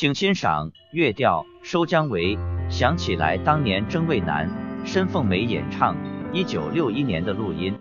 请欣赏乐调《收姜维》，想起来当年征渭南，申凤梅演唱，一九六一年的录音。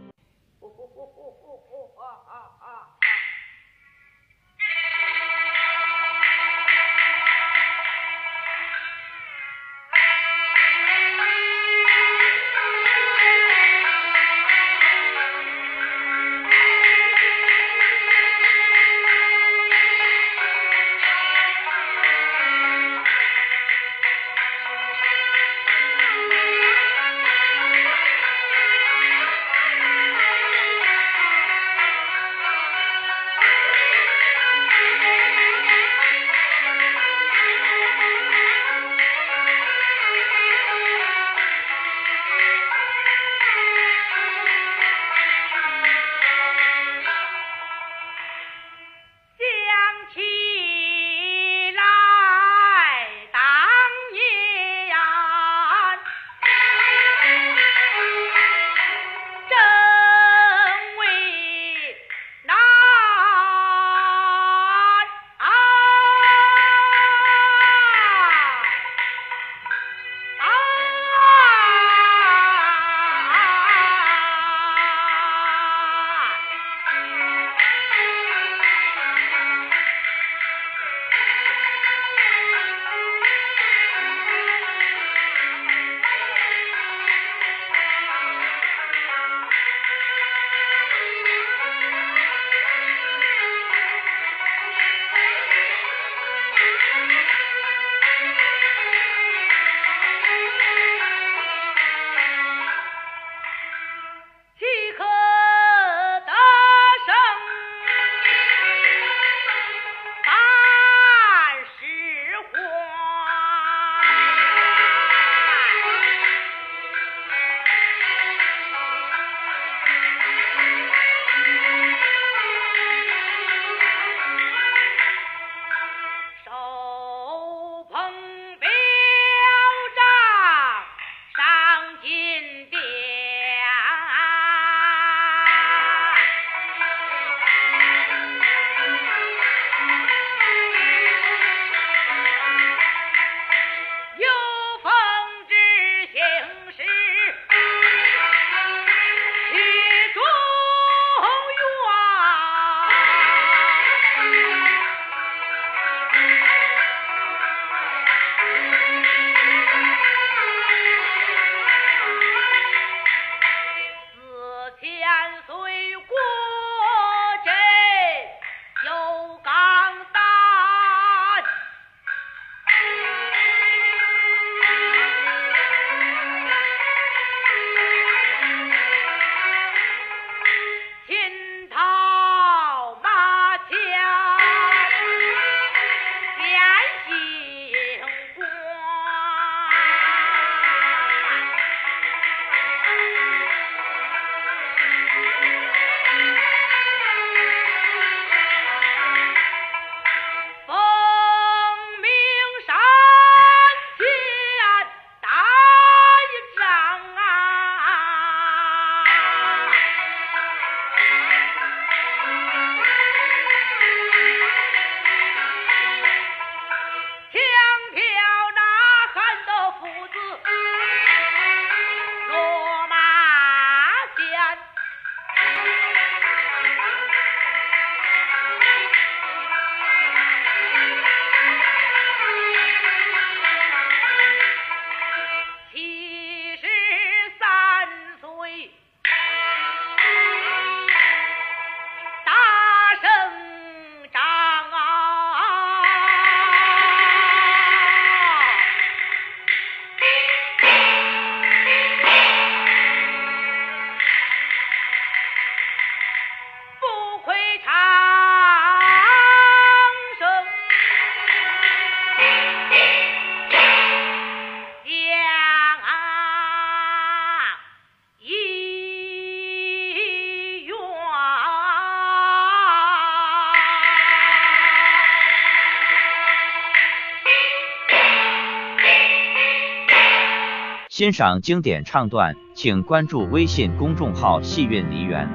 欣赏经典唱段，请关注微信公众号“戏韵梨园”。